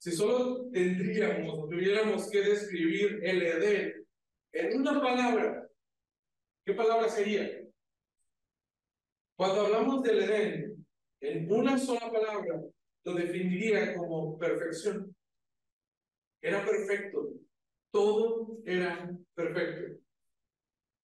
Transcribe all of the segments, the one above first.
si solo tendríamos tuviéramos que describir el Edén en una palabra, ¿qué palabra sería? Cuando hablamos del Edén, en una sola palabra, lo definiría como perfección. Era perfecto. Todo era perfecto.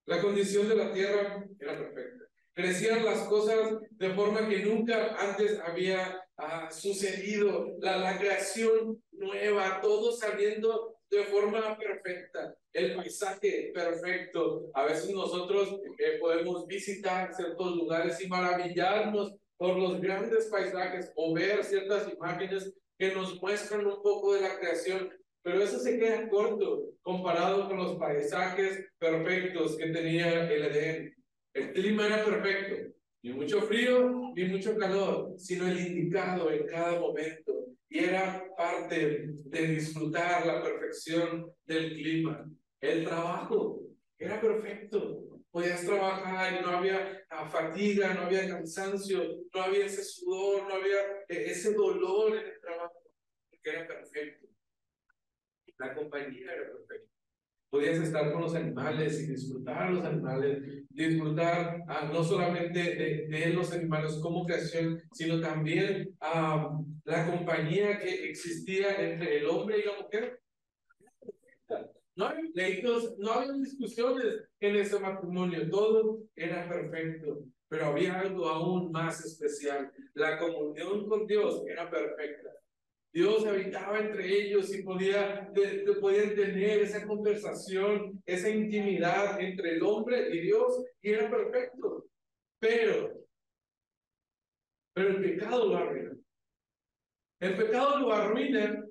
La condición de la tierra era perfecta. Crecían las cosas de forma que nunca antes había ah, sucedido. La, la creación nueva, todo saliendo de forma perfecta. El paisaje perfecto. A veces nosotros eh, podemos visitar ciertos lugares y maravillarnos por los grandes paisajes o ver ciertas imágenes que nos muestran un poco de la creación, pero eso se queda corto comparado con los paisajes perfectos que tenía el Edén. El clima era perfecto, ni mucho frío ni mucho calor, sino el indicado en cada momento. Y era parte de disfrutar la perfección del clima. El trabajo era perfecto. Podías trabajar y no había ah, fatiga, no había cansancio, no había ese sudor, no había eh, ese dolor en el trabajo, porque era perfecto. La compañía era perfecta. Podías estar con los animales y disfrutar los animales, disfrutar ah, no solamente de, los animales como creación, sino también uh, la compañía que existía entre el hombre y la mujer. No había no había discusiones en ese matrimonio, todo era perfecto, pero había algo aún más especial. La comunión con Dios era perfecta. Dios habitaba entre ellos y podía, podían tener esa conversación, esa intimidad entre el hombre y Dios, y era perfecto. Pero, pero el pecado lo arruina. El pecado lo arruina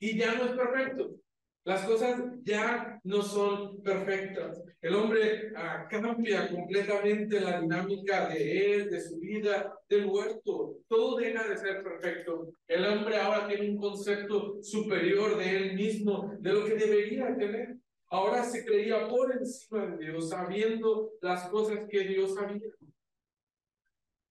y ya no es perfecto. Las cosas ya no son perfectas. El hombre ah, cambia completamente la dinámica de él, de su vida, del huerto. Todo deja de ser perfecto. El hombre ahora tiene un concepto superior de él mismo, de lo que debería tener. Ahora se creía por encima de Dios, sabiendo las cosas que Dios sabía.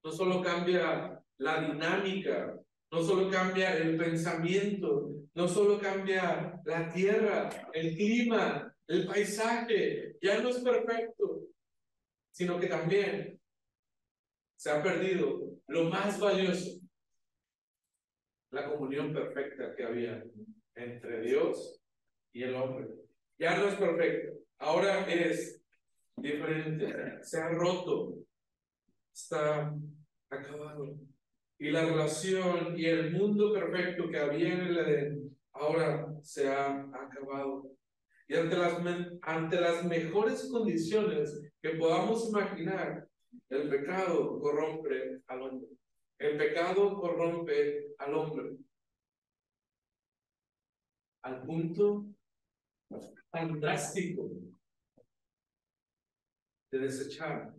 No solo cambia la dinámica, no solo cambia el pensamiento, no solo cambia la tierra, el clima, el paisaje, ya no es perfecto, sino que también se ha perdido lo más valioso, la comunión perfecta que había entre Dios y el hombre. Ya no es perfecto, ahora es diferente, se ha roto, está acabado. Y la relación y el mundo perfecto que había en el Edén ahora se ha acabado. Y ante las, ante las mejores condiciones que podamos imaginar, el pecado corrompe al hombre. El pecado corrompe al hombre. Al punto tan drástico de desechar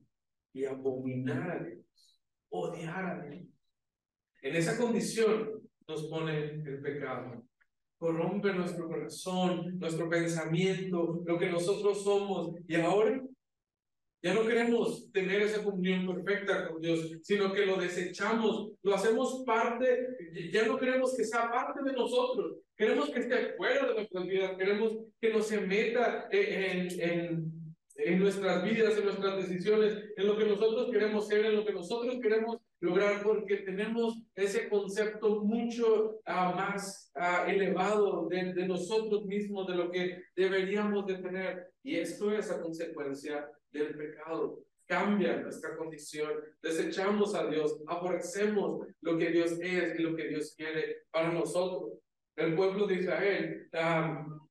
y abominar a Dios, odiar a Dios. En esa condición nos pone el pecado. Corrompe nuestro corazón, nuestro pensamiento, lo que nosotros somos. Y ahora ya no queremos tener esa comunión perfecta con Dios, sino que lo desechamos, lo hacemos parte, ya no queremos que sea parte de nosotros, queremos que esté fuera de nuestras vidas, queremos que no se meta en, en, en nuestras vidas, en nuestras decisiones, en lo que nosotros queremos ser, en lo que nosotros queremos lograr porque tenemos ese concepto mucho uh, más uh, elevado de, de, nosotros mismos, de lo que deberíamos de tener. Y esto es a consecuencia del pecado. Cambia nuestra condición, desechamos a Dios, aborrecemos lo que Dios es y lo que Dios quiere para nosotros. El pueblo de Israel um,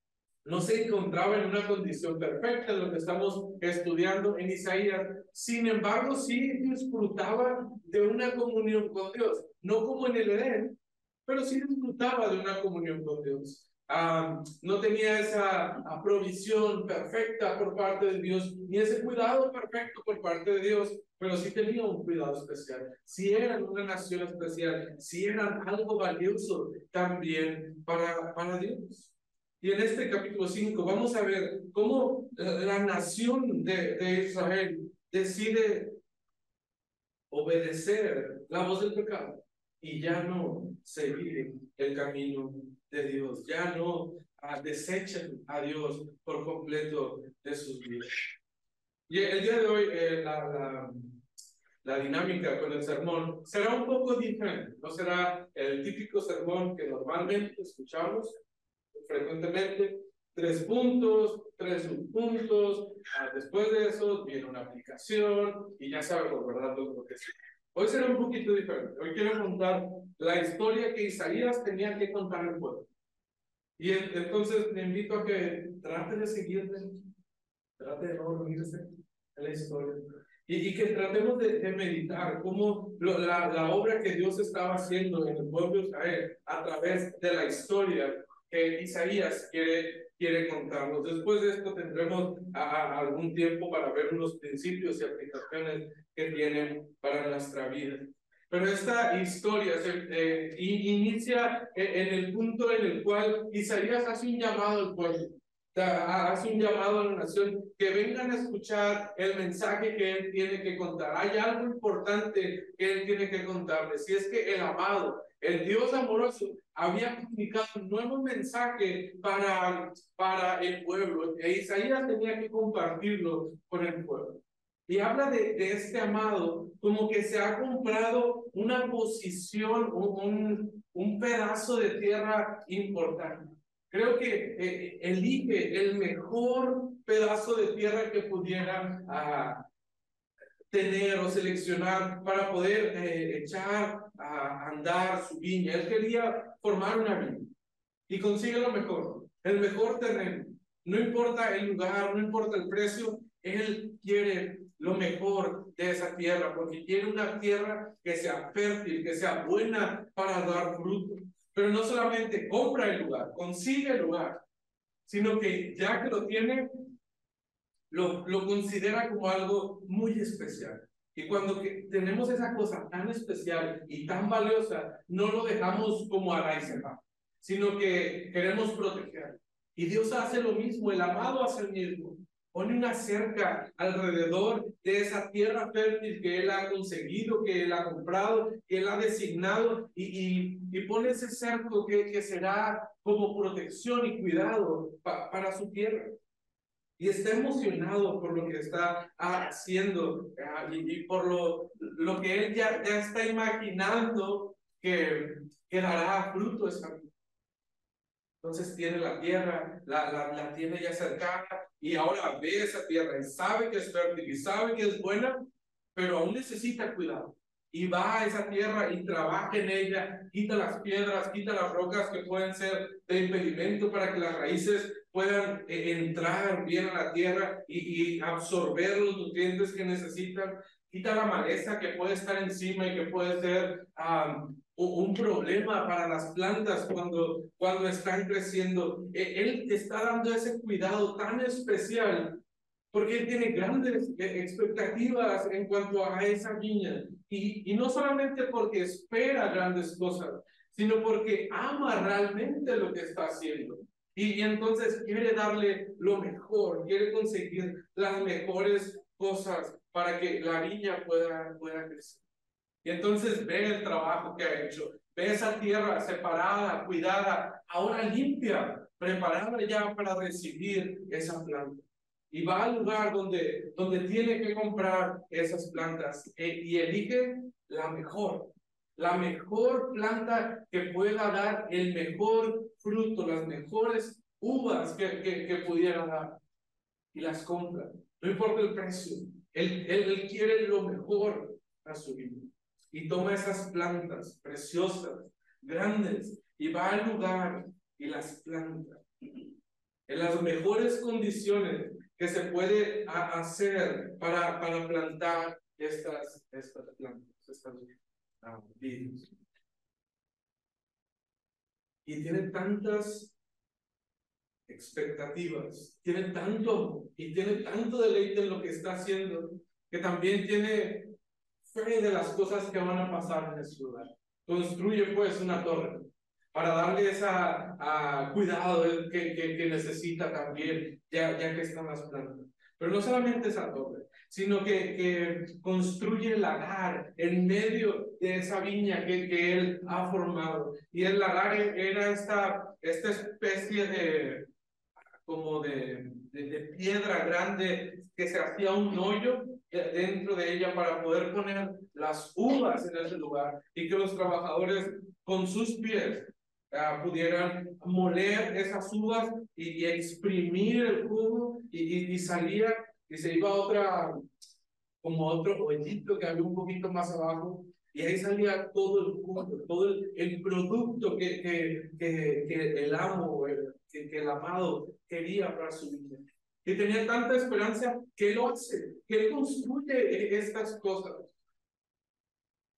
no se encontraba en una condición perfecta, lo que estamos estudiando en Isaías. Sin embargo, sí disfrutaba de una comunión con Dios, no como en el Edén, pero sí disfrutaba de una comunión con Dios. Ah, no tenía esa provisión perfecta por parte de Dios, ni ese cuidado perfecto por parte de Dios, pero sí tenía un cuidado especial. Si eran una nación especial, si eran algo valioso también para, para Dios. Y en este capítulo 5 vamos a ver cómo la nación de, de Israel decide obedecer la voz del pecado y ya no seguir el camino de Dios, ya no ah, desechen a Dios por completo de sus vidas. Y el día de hoy eh, la, la, la, dinámica con el sermón será un poco diferente, no será el típico sermón que normalmente escuchamos frecuentemente, tres puntos, tres subpuntos, ah, después de eso viene una aplicación y ya sabemos, ¿verdad? Lo que es. Hoy será un poquito diferente. Hoy quiero contar la historia que Isaías tenía que contar al pueblo. Y entonces le invito a que trate de seguirme, trate de no dormirse en la historia. Y, y que tratemos de, meditar cómo la, la obra que Dios estaba haciendo en el pueblo de Israel a través de la historia que Isaías quiere, quiere contarnos. Después de esto tendremos algún tiempo para ver unos principios y aplicaciones que tienen para nuestra vida. Pero esta historia se eh, inicia en el punto en el cual Isaías hace un llamado al pueblo, hace un llamado a la nación que vengan a escuchar el mensaje que él tiene que contar. Hay algo importante que él tiene que contarles, y es que el amado, el Dios amoroso, había comunicado un nuevo mensaje para, para el pueblo, e Isaías tenía que compartirlo con el pueblo. Y habla de, de, este amado como que se ha comprado una posición, un, un pedazo de tierra importante. Creo que eh, elige el mejor pedazo de tierra que pudiera ah, tener o seleccionar para poder eh, echar a andar su viña. Él quería formar una viña y consigue lo mejor, el mejor terreno. No importa el lugar, no importa el precio, él quiere lo mejor de esa tierra, porque quiere una tierra que sea fértil, que sea buena para dar fruto. Pero no solamente compra el lugar, consigue el lugar, sino que ya que lo tiene, lo, lo considera como algo muy especial. Y cuando tenemos esa cosa tan especial y tan valiosa, no lo dejamos como a la sino que queremos proteger. Y Dios hace lo mismo, el amado hace lo mismo pone una cerca alrededor de esa tierra fértil que Él ha conseguido, que Él ha comprado, que Él ha designado, y, y, pone ese cerco que, que será como protección y cuidado para su tierra. Y está emocionado por lo que está haciendo ah, y, por lo, lo que Él ya, ya está imaginando que, que dará fruto esa vida. Entonces tiene la tierra, la, la, la tiene ya cercana, y ahora ve esa tierra y sabe que es fértil y sabe que es buena, pero aún necesita cuidado. Y va a esa tierra y trabaja en ella, quita las piedras, quita las rocas que pueden ser de impedimento para que las raíces puedan eh, entrar bien a la tierra y, absorber los nutrientes que necesitan. Quita la maleza que puede estar encima y que puede ser un problema para las plantas cuando, cuando están creciendo. E, él está dando ese cuidado tan especial porque él tiene grandes eh, expectativas en cuanto a esa viña. Y, y no solamente porque espera grandes cosas, sino porque ama realmente lo que está haciendo. Y, y entonces quiere darle lo mejor, quiere conseguir las mejores cosas para que la viña pueda, pueda crecer. Y entonces ve el trabajo que ha hecho, ve esa tierra separada, cuidada, ahora limpia, preparada ya para recibir esa planta. Y va al lugar donde, donde tiene que comprar esas plantas e, y elige la mejor, la mejor planta que pueda dar el mejor fruto, las mejores uvas que, que, que pudiera dar. Y las compra. No importa el precio. Él, él, él quiere lo mejor a su vida y toma esas plantas preciosas, grandes, y va al lugar y las planta en las mejores condiciones que se puede hacer para, para plantar estas, estas plantas, estas uh, Y tiene tantas expectativas, tiene tanto y tiene tanto deleite en lo que está haciendo, que también tiene de las cosas que van a pasar en ese lugar. Construye pues una torre para darle esa cuidado que, que, que, necesita también, ya, ya que están las plantas. Pero no solamente esa torre, sino que, que construye el lagar en medio de esa viña que, que él ha formado. Y el lagar era esta esta especie de, como de, de, piedra grande que se hacía un hoyo dentro de ella para poder poner las uvas en ese lugar y que los trabajadores con sus pies uh, pudieran moler esas uvas y, y exprimir el jugo y, y, y, salía y se iba a otra, como otro hoyito que había un poquito más abajo y ahí salía todo el jugo, todo el, el producto que, que, que, que, el amo, el, que, que el amado quería para su vida. Y tenía tanta esperanza que lo hace, que él construye estas cosas.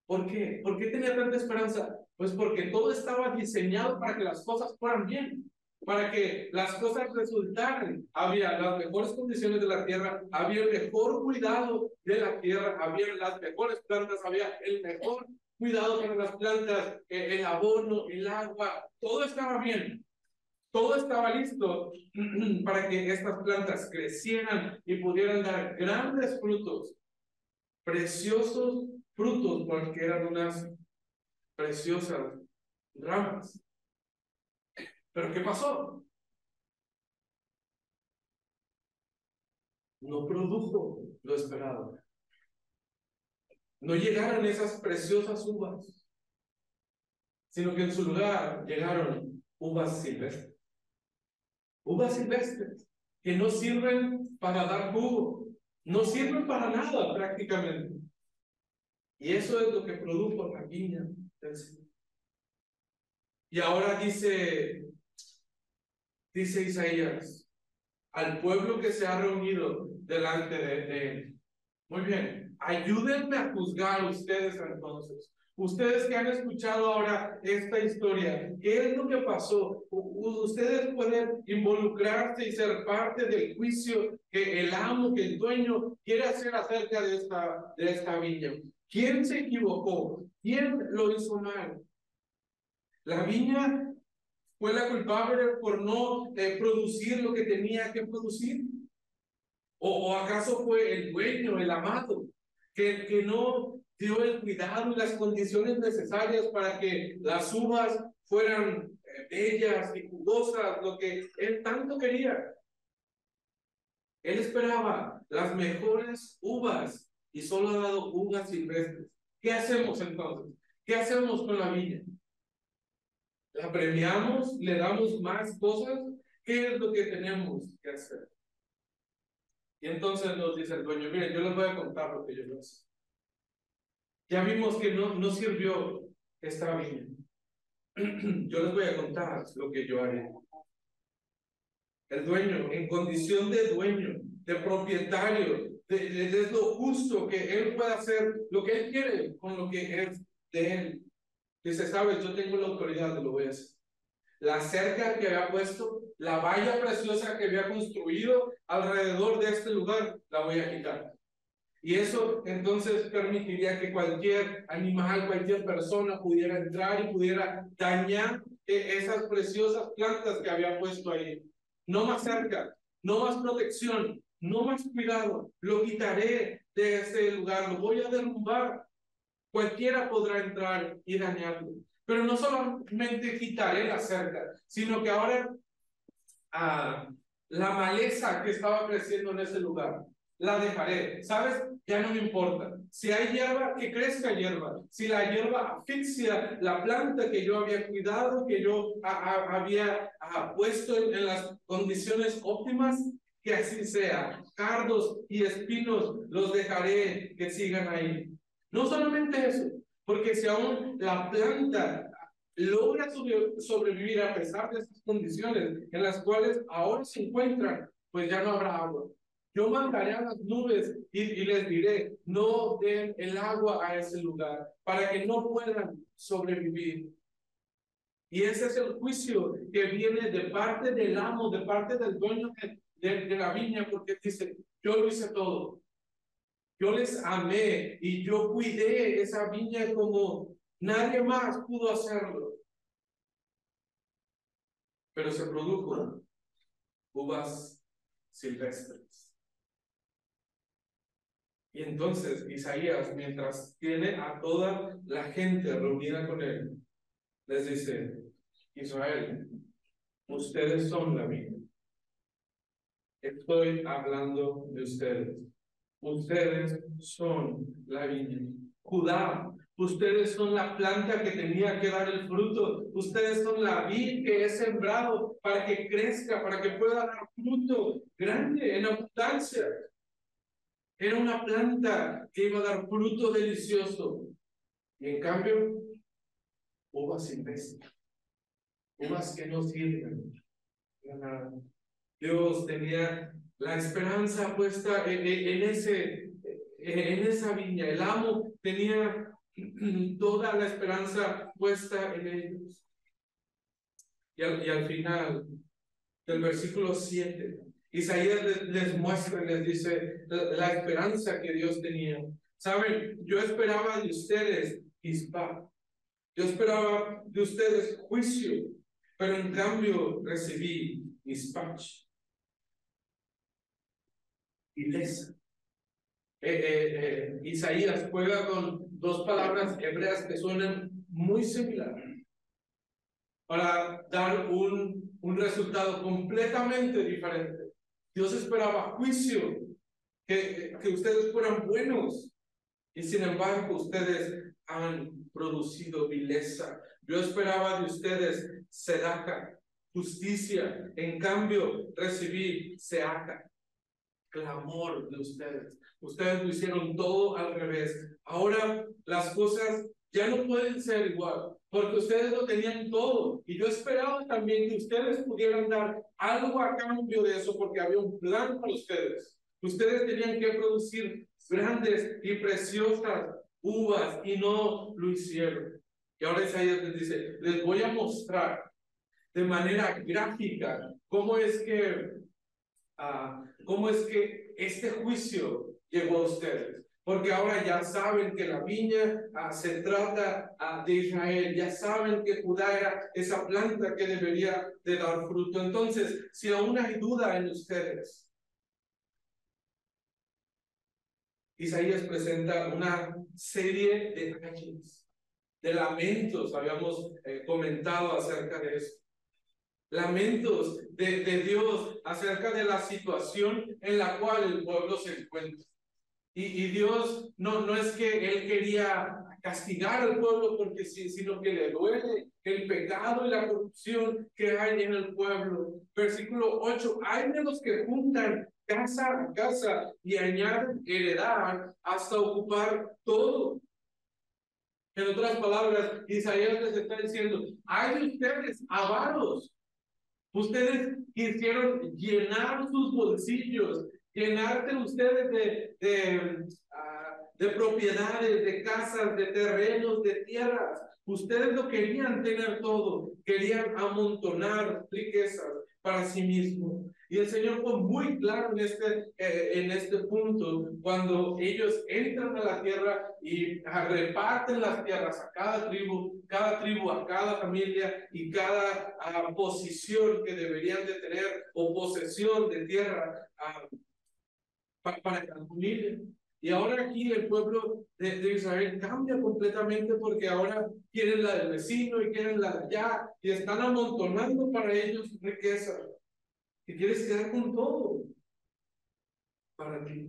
¿Por qué? ¿Por qué tenía tanta esperanza? Pues porque todo estaba diseñado para que las cosas fueran bien, para que las cosas resultaran. Había las mejores condiciones de la tierra, había el mejor cuidado de la tierra, había las mejores plantas, había el mejor cuidado para las plantas, eh, el abono, el agua, todo estaba bien. Todo estaba listo para que estas plantas crecieran y pudieran dar grandes frutos, preciosos frutos, porque eran unas preciosas ramas. Pero ¿qué pasó? No produjo lo esperado. No llegaron esas preciosas uvas, sino que en su lugar llegaron uvas silvestres. Uvas silvestres que no sirven para dar jugo, no sirven para nada prácticamente. Y eso es lo que produjo la viña y ahora dice, dice Isaías, al pueblo que se ha reunido delante de, él. Muy bien, ayúdenme a juzgar ustedes entonces. Ustedes que han escuchado ahora esta historia, ¿qué es lo que pasó? Ustedes pueden involucrarse y ser parte del juicio que el amo, que el dueño quiere hacer acerca de esta, de esta viña. ¿Quién se equivocó? ¿Quién lo hizo mal? La viña fue la culpable por no eh, producir lo que tenía que producir. ¿O, acaso fue el dueño, el amado, que, que no dio el cuidado y las condiciones necesarias para que las uvas fueran eh, bellas y jugosas, lo que él tanto quería? Él esperaba las mejores uvas y solo ha dado uvas silvestres. ¿Qué hacemos entonces? ¿Qué hacemos con la viña? ¿La premiamos? ¿Le damos más cosas? ¿Qué es lo que tenemos que hacer? Y entonces nos dice el dueño, miren, yo les voy a contar lo que yo hice. Ya vimos que no, no sirvió esta viña. Yo les voy a contar lo que yo haré. El dueño, en condición de dueño, de propietario, es lo justo que él pueda hacer lo que él quiere con lo que es de él. Dice, sabes, yo tengo la autoridad de lo voy a hacer. La cerca que había puesto, la valla preciosa que había construido alrededor de este lugar, la voy a quitar. Y eso entonces permitiría que cualquier animal, cualquier persona pudiera entrar y pudiera dañar e-, esas preciosas plantas que había puesto ahí. No más cerca, no más protección, no más cuidado. Lo quitaré de ese lugar, lo voy a derrumbar Cualquiera podrá entrar y dañarlo. Pero no solamente quitaré la cerca, sino que ahora ah, la maleza que estaba creciendo en ese lugar, la dejaré. ¿Sabes? Ya no me importa. Si hay hierba, que crezca hierba. Si la hierba asfixia la planta que yo había cuidado, que yo había puesto en las condiciones óptimas, que así sea. Cardos y espinos los dejaré que sigan ahí. No solamente eso, porque si aún la planta logra sobrevivir a pesar de estas condiciones en las cuales ahora se encuentran, pues ya no habrá agua. Yo mandaré a las nubes y, y, les diré, no den el agua a ese lugar para que no puedan sobrevivir. Y ese es el juicio que viene de parte del amo, de parte del dueño de, de la viña, porque dice, yo lo hice todo. Yo les amé y yo cuidé esa viña como nadie más pudo hacerlo. Pero se produjo uvas silvestres. Y entonces Isaías, mientras tiene a toda la gente reunida con él, les dice, Israel, ustedes son la viña. Estoy hablando de ustedes. Ustedes son la viña. Judá, ustedes son la planta que tenía que dar el fruto. Ustedes son la vid que he sembrado para que crezca, para que pueda dar fruto grande, en abundancia. Era una planta que iba a dar fruto delicioso. Y en cambio, uvas silvestres, uvas que no sirven Dios tenía la esperanza puesta en, en, ese, en esa viña. El amo tenía toda la esperanza puesta en ellos. Y al, y al final del versículo 7, Isaías les, les muestra les dice la, la, esperanza que Dios tenía. Saben, yo esperaba de ustedes Ispa. Yo esperaba de ustedes juicio, pero en cambio recibí Ispach. Ilesa. Eh, eh, eh, Isaías juega con dos palabras hebreas que suenan muy similares para dar un, un resultado completamente diferente. Dios esperaba juicio, que, que ustedes fueran buenos, y sin embargo ustedes han producido vileza. Yo esperaba de ustedes sedaca, justicia, en cambio recibí seaca, clamor de ustedes. Ustedes lo hicieron todo al revés. Ahora las cosas ya no pueden ser igual, porque ustedes lo tenían todo. Y yo esperaba también que ustedes pudieran dar algo a cambio de eso, porque había un plan para ustedes. Ustedes tenían que producir grandes y preciosas uvas y no lo hicieron. Y ahora Isaías les dice, les voy a mostrar de manera gráfica cómo es que, uh, cómo es que este juicio llegó a ustedes. Porque ahora ya saben que la viña uh, se trata uh, de Israel, ya saben que Judá era esa planta que debería de dar fruto. Entonces, si aún hay duda en ustedes, Isaías presenta una serie de de lamentos, habíamos eh, comentado acerca de eso. Lamentos de, de, Dios acerca de la situación en la cual el pueblo se encuentra. Y, y Dios no, no es que Él quería castigar al pueblo porque sí, sino que le duele el pecado y la corrupción que hay en el pueblo. Versículo 8, hay de los que juntan casa a casa y añaden heredar hasta ocupar todo. En otras palabras, Isaías les está diciendo, hay de ustedes avaros. Ustedes quisieron llenar sus bolsillos, llenarte ustedes de, de, uh, de propiedades, de casas, de terrenos, de tierras. Ustedes lo querían tener todo, querían amontonar riquezas para sí mismos. Y el Señor fue muy claro en este, eh, en este punto, cuando ellos entran a la tierra y reparten las tierras a cada tribu, cada tribu a cada familia y cada uh, posición que deberían de tener o posesión de tierra uh, para, para cada familia. Y ahora aquí el pueblo de, de, Israel cambia completamente porque ahora quieren la del vecino y quieren la de allá y están amontonando para ellos riqueza que quieres quedar con todo para ti.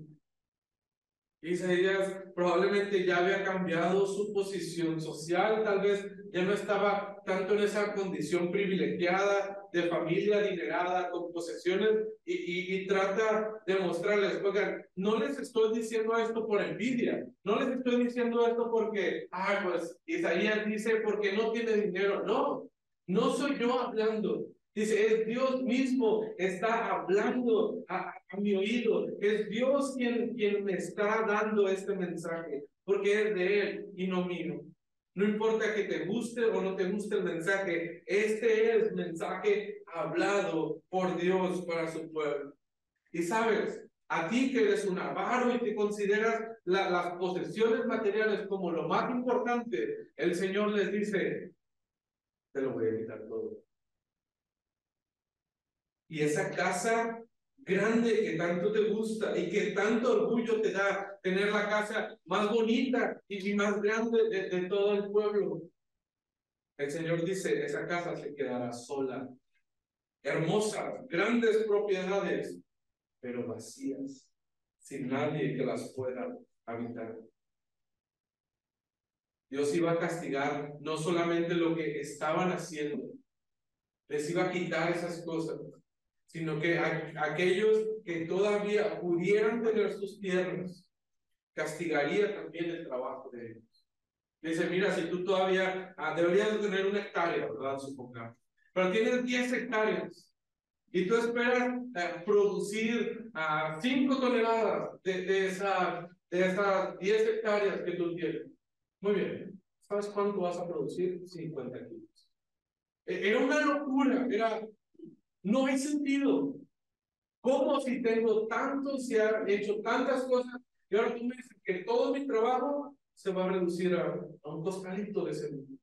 Isaías probablemente ya había cambiado su posición social, tal vez ya no estaba tanto en esa condición privilegiada de familia adinerada con posesiones y, y, y, trata de mostrarles, oigan, no les estoy diciendo esto por envidia, no les estoy diciendo esto porque, ah, pues Isaías dice porque no tiene dinero, no, no soy yo hablando, Dice, es Dios mismo está hablando a, a, mi oído. Es Dios quien, quien me está dando este mensaje, porque es de Él y no mío. No importa que te guste o no te guste el mensaje, este es mensaje hablado por Dios para su pueblo. Y sabes, a ti que eres un avaro y te consideras la, las posesiones materiales como lo más importante, el Señor les dice, te lo voy a quitar todo. Y esa casa grande que tanto te gusta y que tanto orgullo te da tener la casa más bonita y más grande de, de todo el pueblo. El Señor dice, esa casa se quedará sola. hermosas, grandes propiedades, pero vacías, sin nadie que las pueda habitar. Dios iba a castigar no solamente lo que estaban haciendo, les iba a quitar esas cosas, sino que aquellos que todavía pudieran tener sus tierras, castigaría también el trabajo de ellos. Dice, mira, si tú todavía ah, deberías tener una hectárea, ¿verdad? Supongamos. Pero tienes 10 hectáreas y tú esperas eh, producir a uh, 5 toneladas de, de, esa, de esas 10 hectáreas que tú tienes. Muy bien. ¿Sabes cuánto vas a producir? 50 kilos. E, era una locura, era, no hay sentido. ¿Cómo si tengo tanto, si he hecho tantas cosas, y ahora tú me dices que todo mi trabajo se va a reducir a, un costalito de segundo?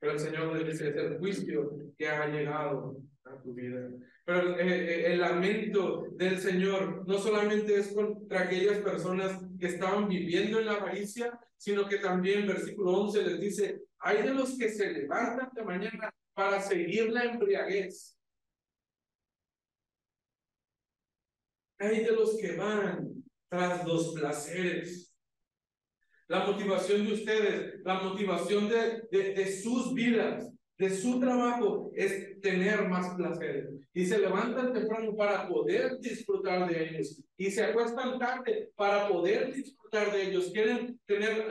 Pero el Señor dice, es el juicio que ha llegado a tu vida. Pero eh, el lamento del Señor no solamente es contra aquellas personas que estaban viviendo en la avaricia, sino que también versículo 11 les dice, hay de los que se levantan de mañana para seguir la embriaguez. Hay de los que van tras los placeres. La motivación de ustedes, la motivación de, de, de sus vidas, de su trabajo es tener más placer. Y se levantan temprano para poder disfrutar de ellos. Y se acuestan tarde para poder disfrutar de ellos. Quieren tener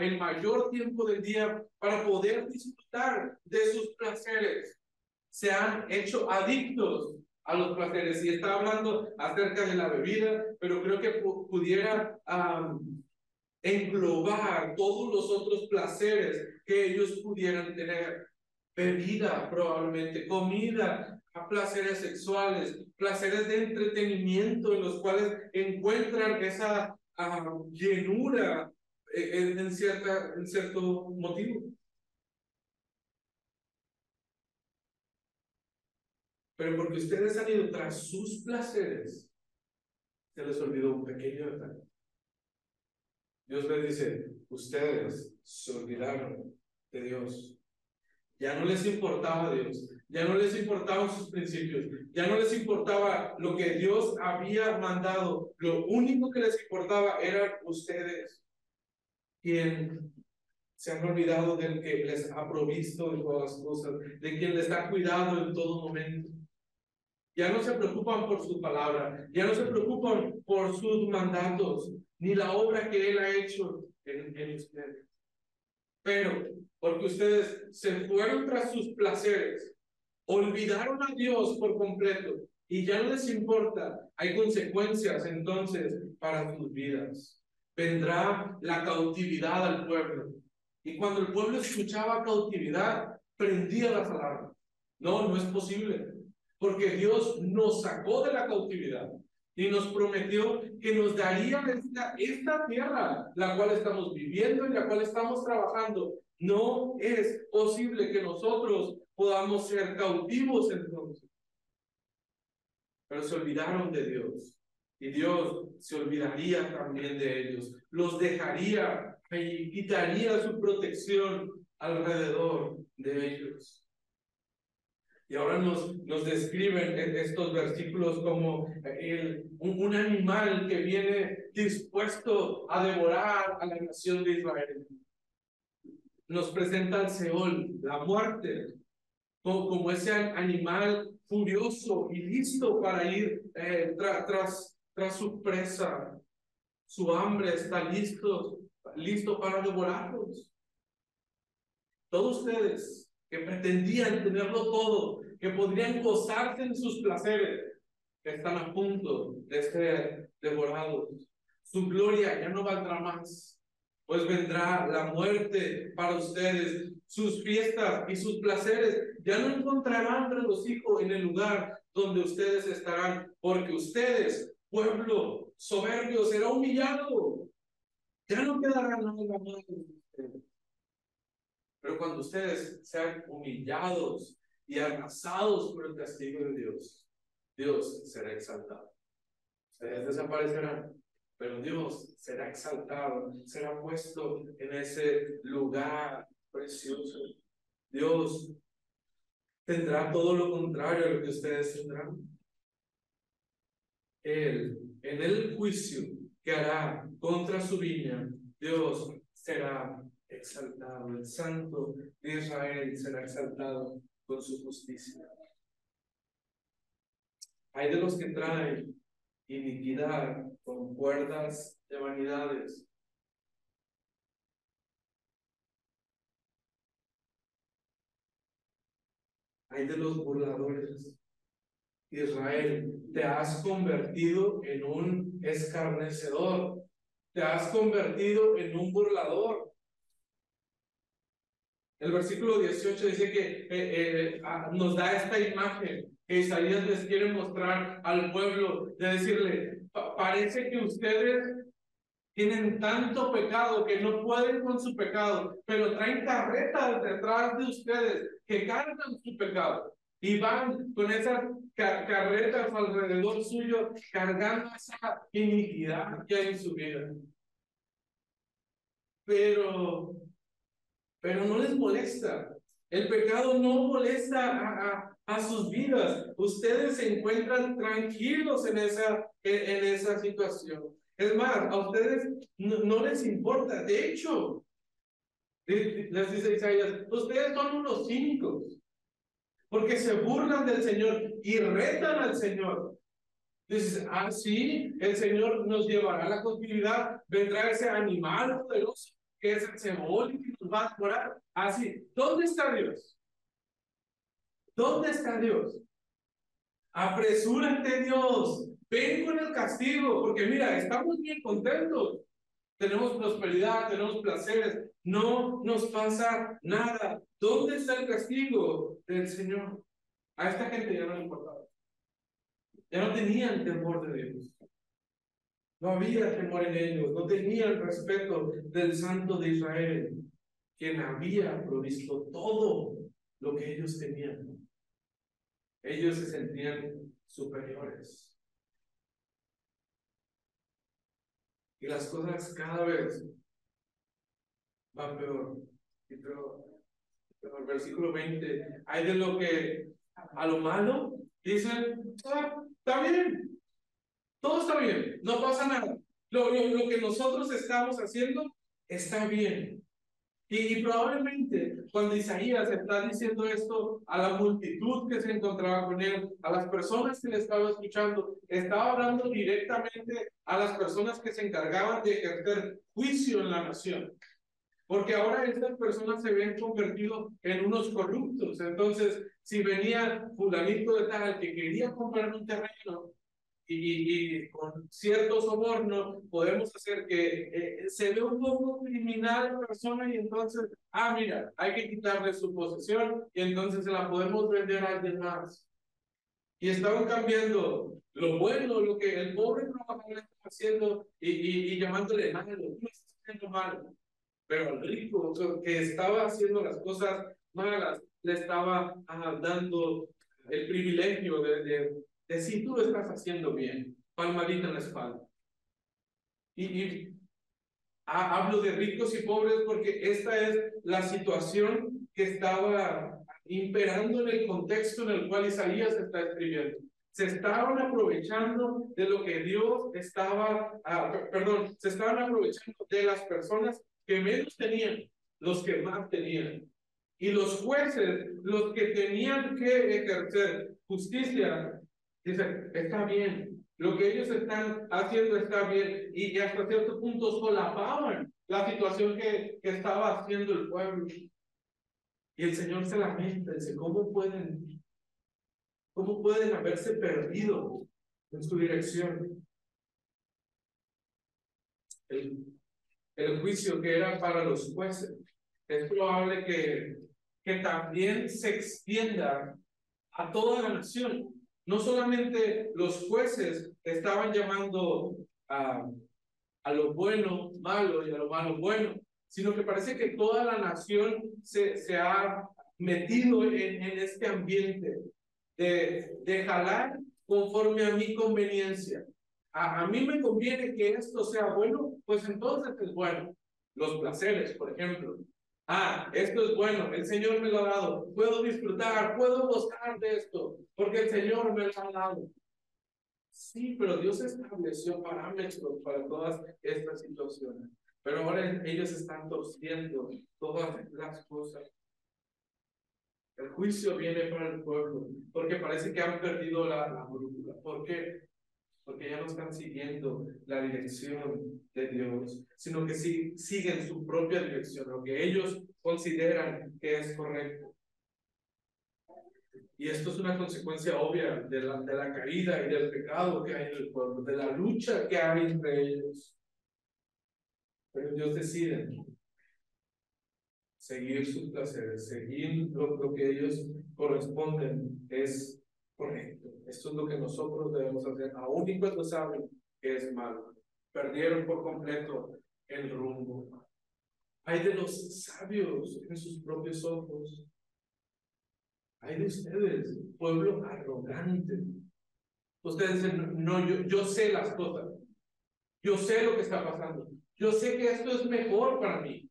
el mayor tiempo del día para poder disfrutar de sus placeres. Se han hecho adictos a los placeres. Y está hablando acerca de la bebida, pero creo que pudiera englobar todos los otros placeres que ellos pudieran tener bebida probablemente, comida, placeres sexuales, placeres de entretenimiento en los cuales encuentran esa ah, llenura eh, en, en, cierta, en cierto motivo. Pero porque ustedes han ido tras sus placeres, se les olvidó un pequeño detalle. Dios les dice, ustedes se olvidaron de Dios. Ya no les importaba Dios, ya no les importaban sus principios, ya no les importaba lo que Dios había mandado. Lo único que les importaba eran ustedes, quien se han olvidado del que les ha provisto de todas las cosas, de quien les ha cuidado en todo momento. Ya no se preocupan por su palabra, ya no se preocupan por sus mandatos, ni la obra que Él ha hecho en, en ustedes. Pero porque ustedes se fueron tras sus placeres, olvidaron a Dios por completo y ya no les importa, hay consecuencias entonces para sus vidas. Vendrá la cautividad al pueblo. Y cuando el pueblo escuchaba cautividad, prendía las alarmas. No, no es posible, porque Dios nos sacó de la cautividad y nos prometió que nos daría esta, esta tierra, la cual estamos viviendo y la cual estamos trabajando. No es posible que nosotros podamos ser cautivos entonces. Pero se olvidaron de Dios. Y Dios se olvidaría también de ellos. Los dejaría y quitaría su protección alrededor de ellos. Y ahora nos, nos describen estos versículos como el, un, un, animal que viene dispuesto a devorar a la nación de Israel. Nos presenta el Seol, la muerte, como, ese animal furioso y listo para ir eh, tras, tras su presa. Su hambre está listo, listo para devorarlos. Todos ustedes que pretendían tenerlo todo, que podrían gozarse en sus placeres, están a punto de ser devorados. Su gloria ya no valdrá más, pues vendrá la muerte para ustedes. Sus fiestas y sus placeres ya no encontrarán regocijo en el lugar donde ustedes estarán, porque ustedes, pueblo soberbio, será humillado. Ya no quedará nada más. Pero cuando ustedes sean humillados y arrasados por el castigo de Dios, Dios será exaltado. Ustedes desaparecerán, pero Dios será exaltado, será puesto en ese lugar precioso. Dios tendrá todo lo contrario a lo que ustedes tendrán. Él, en el juicio que hará contra su viña, Dios será exaltado, el santo de Israel será exaltado con su justicia. Hay de los que traen iniquidad con cuerdas de vanidades. Hay de los burladores. Israel, te has convertido en un escarnecedor, te has convertido en un burlador. El versículo 18 dice que eh, eh, ah, nos da esta imagen que Isaías les quiere mostrar al pueblo, de decirle, parece que ustedes tienen tanto pecado que no pueden con su pecado, pero traen carretas detrás de ustedes que cargan su pecado y van con esas carretas alrededor suyo cargando esa iniquidad que hay en su vida. Pero, pero no les molesta. El pecado no molesta a, sus vidas. Ustedes se encuentran tranquilos en esa, en, esa situación. Es más, a ustedes no, les importa. De hecho, les dice Isaías, ustedes son unos cínicos, porque se burlan del Señor y retan al Señor. Dices, ah, sí, el Señor nos llevará a la continuidad, vendrá ese animal poderoso que es el Seol que nos va a devorar. Así, ah, ¿dónde está Dios? ¿Dónde está Dios? Apresúrate, Dios. Ven con el castigo, porque mira, estamos bien contentos. Tenemos prosperidad, tenemos placeres. No nos pasa nada. ¿Dónde está el castigo del Señor? A esta gente ya no le importaba. Ya no tenían temor de Dios. No había temor en ellos, no tenían respeto del Santo de Israel, quien había provisto todo lo que ellos tenían. Ellos se sentían superiores. Y las cosas cada vez van peor. el versículo 20, hay de lo que a lo malo dicen, ah, está bien, todo está bien, no pasa nada. Lo, lo, que nosotros estamos haciendo está bien. Y, probablemente cuando Isaías está diciendo esto a la multitud que se encontraba con él, a las personas que le estaban escuchando, estaba hablando directamente a las personas que se encargaban de ejercer juicio en la nación. Porque ahora estas personas se habían convertido en unos corruptos. Entonces, si venía fulanito de tal que quería comprar un terreno y, con cierto soborno podemos hacer que eh, se ve un poco criminal la persona y entonces, ah, mira, hay que quitarle su posesión y entonces se la podemos vender a alguien más. Y estaban cambiando lo bueno, lo que el pobre trabajador está haciendo y, y, llamándole malo, no está haciendo malo. Pero al rico que estaba haciendo las cosas malas, le estaba ah, dando el privilegio de, de Decir, tú lo estás haciendo bien, palmadita en la espalda. Y, hablo de ricos y pobres porque esta es la situación que estaba imperando en el contexto en el cual Isaías está escribiendo. Se estaban aprovechando de lo que Dios estaba, ah, perdón, se estaban aprovechando de las personas que menos tenían, los que más tenían. Y los jueces, los que tenían que ejercer justicia, Dice, está bien, lo que ellos están haciendo está bien y hasta cierto punto solapaban la situación que, que estaba haciendo el pueblo. Y el Señor se lamenta, dice, ¿cómo pueden, cómo pueden haberse perdido en su dirección? El, el juicio que era para los jueces. Es probable que, que también se extienda a toda la nación no solamente los jueces estaban llamando a, a lo bueno malo y a lo malo bueno, sino que parece que toda la nación se, se ha metido en, en este ambiente de, de, jalar conforme a mi conveniencia. A, a mí me conviene que esto sea bueno, pues entonces es bueno. Los placeres, por ejemplo. Ah, esto es bueno, el Señor me lo ha dado. Puedo disfrutar, puedo gozar de esto, porque el Señor me lo ha dado. Sí, pero Dios estableció parámetros para todas estas situaciones. Pero ahora ellos están torciendo todas las cosas. El juicio viene para el pueblo, porque parece que han perdido la, la brújula. ¿Por qué? Porque ya no están siguiendo la dirección de Dios, sino que sí, siguen su propia dirección, lo que ellos consideran que es correcto. Y esto es una consecuencia obvia de la, de la caída y del pecado que hay en el pueblo, de la lucha que hay entre ellos. Pero Dios decide seguir sus placeres, seguir lo, que ellos corresponden es correcto. Esto es lo que nosotros debemos hacer, aún y cuando saben que es malo. Perdieron por completo el rumbo. Hay de los sabios en sus propios ojos. Hay de ustedes, pueblo arrogante. Ustedes dicen, no, yo, yo sé las cosas. Yo sé lo que está pasando. Yo sé que esto es mejor para mí.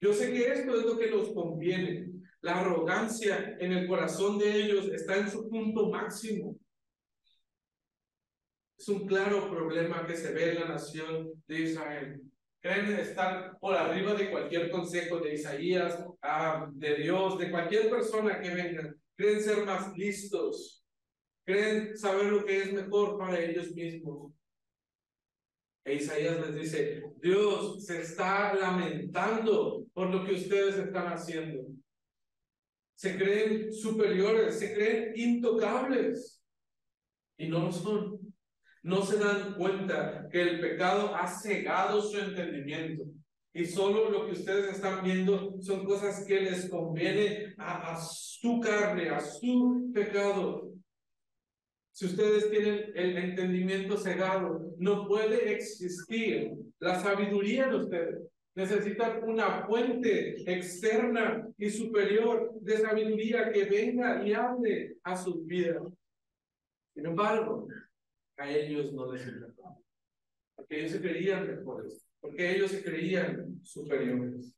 Yo sé que esto es lo que nos conviene. La arrogancia en el corazón de ellos está en su punto máximo. Es un claro problema que se ve en la nación de Israel. Creen estar por arriba de cualquier consejo de Isaías, ah, de Dios, de cualquier persona que venga. Creen ser más listos. Creen saber lo que es mejor para ellos mismos. E Isaías les dice, Dios se está lamentando por lo que ustedes están haciendo. Se creen superiores, se creen intocables y no lo son. No se dan cuenta que el pecado ha cegado su entendimiento. Y solo lo que ustedes están viendo son cosas que les conviene a, a su carne, a su pecado. Si ustedes tienen el entendimiento cegado, no puede existir la sabiduría de ustedes. Necesitan una fuente externa y superior de sabiduría que venga y hable a sus vidas. Sin embargo, a ellos no les importaba. Porque ellos se creían mejores, porque ellos se creían superiores.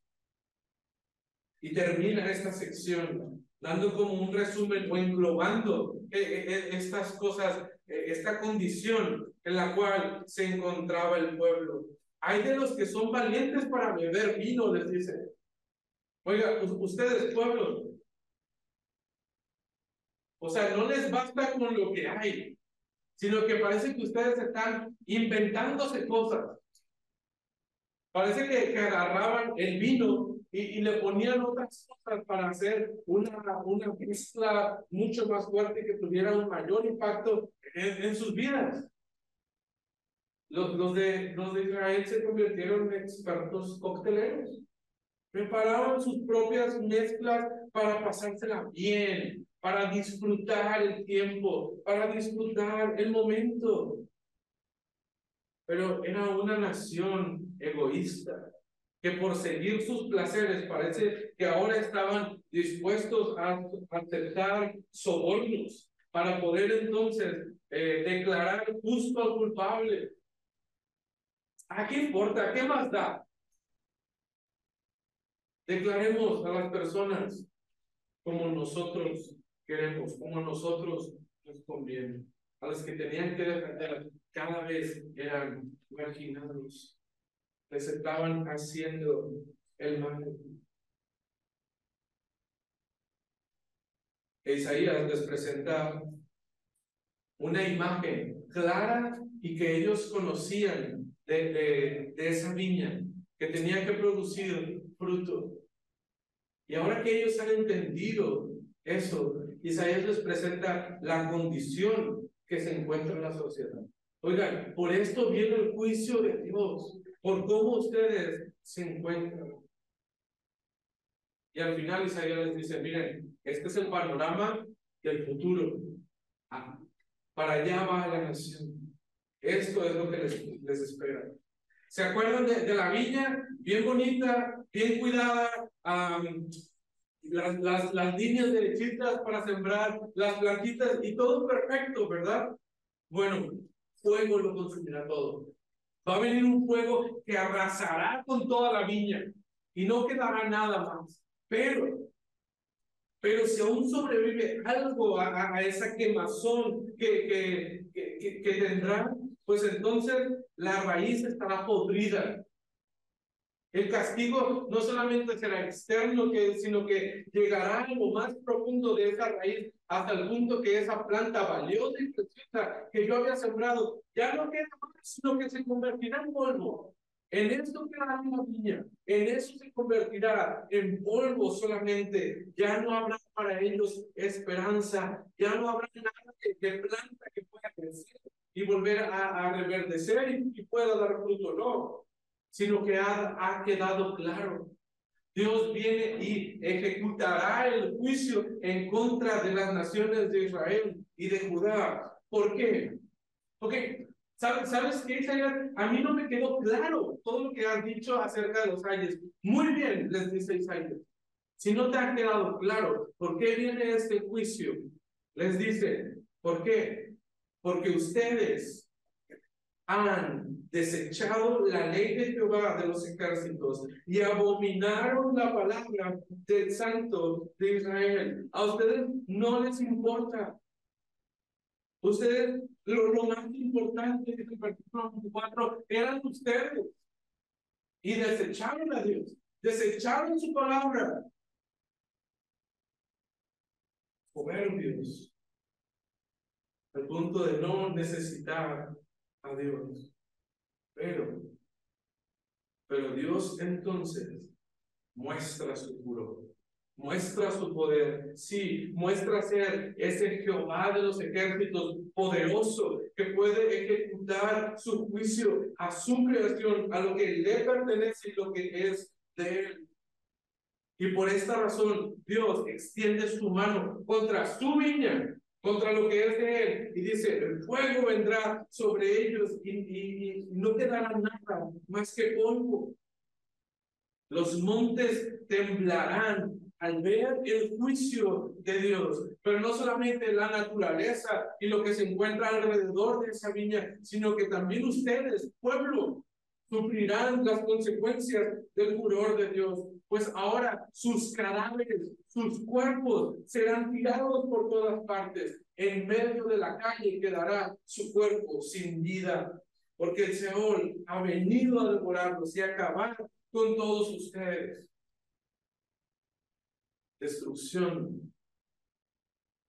Y termina esta sección dando como un resumen o englobando eh, eh, eh, estas cosas, esta condición en la cual se encontraba el pueblo. Hay de los que son valientes para beber vino, les dice. Oiga, ustedes, pueblos, o sea, no les basta con lo que hay, sino que parece que ustedes están inventándose cosas. Parece que, que agarraban el vino y, le ponían otras cosas para hacer una, una mezcla mucho más fuerte que tuviera un mayor impacto en, sus vidas. Los, los, de, los de Israel se convirtieron en expertos cocteleros. Preparaban sus propias mezclas para pasársela bien, para disfrutar el tiempo, para disfrutar el momento. Pero era una nación egoísta que por seguir sus placeres parece que ahora estaban dispuestos a aceptar sobornos para poder entonces eh, declarar justo al culpable. ¿A qué importa? ¿Qué más da? Declaremos a las personas como nosotros queremos, como nosotros nos conviene. A los que tenían que defender cada vez eran marginados les estaban haciendo el mal. Isaías les presenta una imagen clara y que ellos conocían de, de, de, esa viña que tenía que producir fruto. Y ahora que ellos han entendido eso, Isaías les presenta la condición que se encuentra en la sociedad. Oigan, por esto viene el juicio de Dios por cómo ustedes se encuentran. Y al final Isaías les dice, miren, este es el panorama del futuro. Ah, para allá va la nación. Esto es lo que les, les espera. ¿Se acuerdan de, la viña? Bien bonita, bien cuidada, las, las, las líneas derechitas para sembrar, las plantitas y todo perfecto, ¿verdad? Bueno, fuego lo consumirá todo. Va a venir un fuego que arrasará con toda la viña. y no quedará nada más. Pero, pero si aún sobrevive algo a, a esa quemazón que, que, que, que tendrá, pues entonces la raíz estará podrida. El castigo no solamente será externo, sino que llegará a lo más profundo de esa raíz hasta el punto que esa planta valiosa y que yo había sembrado ya no queda más, sino que se convertirá en polvo. En esto quedará la viña, en eso se convertirá en polvo solamente. Ya no habrá para ellos esperanza, ya no habrá nada de, planta que pueda crecer y volver a, a reverdecer y, y pueda dar fruto, no sino que ha, ha quedado claro. Dios viene y ejecutará el juicio en contra de las naciones de Israel y de Judá. ¿Por qué? Porque, ¿sabes, ¿sabes qué, Isaías? A mí no me quedó claro todo lo que han dicho acerca de los años. Muy bien, les dice Isaías. Si no te ha quedado claro por qué viene este juicio, les dice, ¿por qué? Porque ustedes han desechado la ley de Jehová de los ejércitos y abominaron la palabra del Santo de Israel. A ustedes no les importa. Ustedes, lo, más importante de el versículo 24 eran ustedes. Y desecharon a Dios, desecharon su palabra. Dios al punto de no necesitar a Dios. Pero, pero Dios entonces muestra su furor, muestra su poder, sí, muestra ser ese Jehová de los ejércitos poderoso que puede ejecutar su juicio a su creación, a lo que le pertenece y lo que es de él. Y por esta razón Dios extiende su mano contra su viña contra lo que es de él. Y dice, el fuego vendrá sobre ellos y, no quedará nada más que polvo. Los montes temblarán al ver el juicio de Dios, pero no solamente la naturaleza y lo que se encuentra alrededor de esa viña, sino que también ustedes, pueblo, sufrirán las consecuencias del furor de Dios, pues ahora sus cadáveres sus cuerpos serán tirados por todas partes. En medio de la calle quedará su cuerpo sin vida, porque el Seol ha venido a devorarlos y acabar con todos ustedes. Destrucción.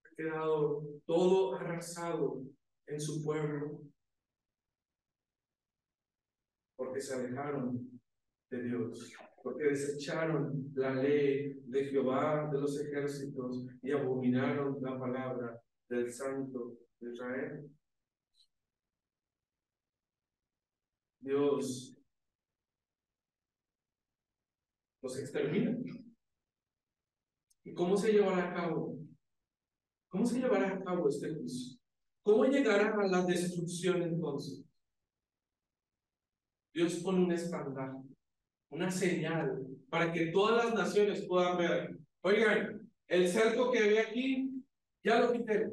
Ha quedado todo arrasado en su pueblo, porque se alejaron de Dios porque desecharon la ley de Jehová de los ejércitos y abominaron la palabra del Santo de Israel. Dios los extermina. ¿Y cómo se llevará a cabo? ¿Cómo se llevará a cabo este juicio? ¿Cómo llegará a la destrucción entonces? Dios pone un estandarte una señal para que todas las naciones puedan ver. Oigan, el cerco que ve aquí, ya lo quité.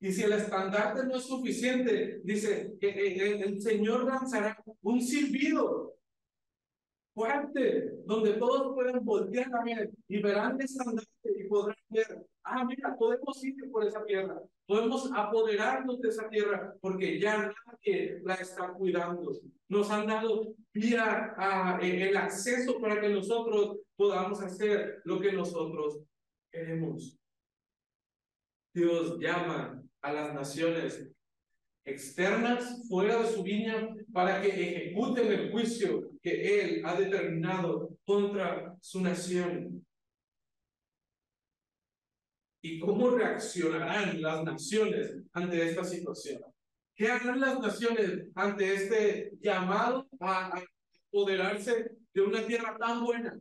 Y si el estandarte no es suficiente, dice que el Señor lanzará un silbido fuerte, donde todos puedan voltear a ver y verán el estandarte podrán ver, ah, mira, podemos ir por esa tierra, podemos apoderarnos de esa tierra, porque ya nadie la está cuidando. Nos han dado vía a, el acceso para que nosotros podamos hacer lo que nosotros queremos. Dios llama a las naciones externas fuera de su viña para que ejecuten el juicio que Él ha determinado contra su nación. ¿Y cómo reaccionarán las naciones ante esta situación? ¿Qué harán las naciones ante este llamado a, apoderarse de una tierra tan buena?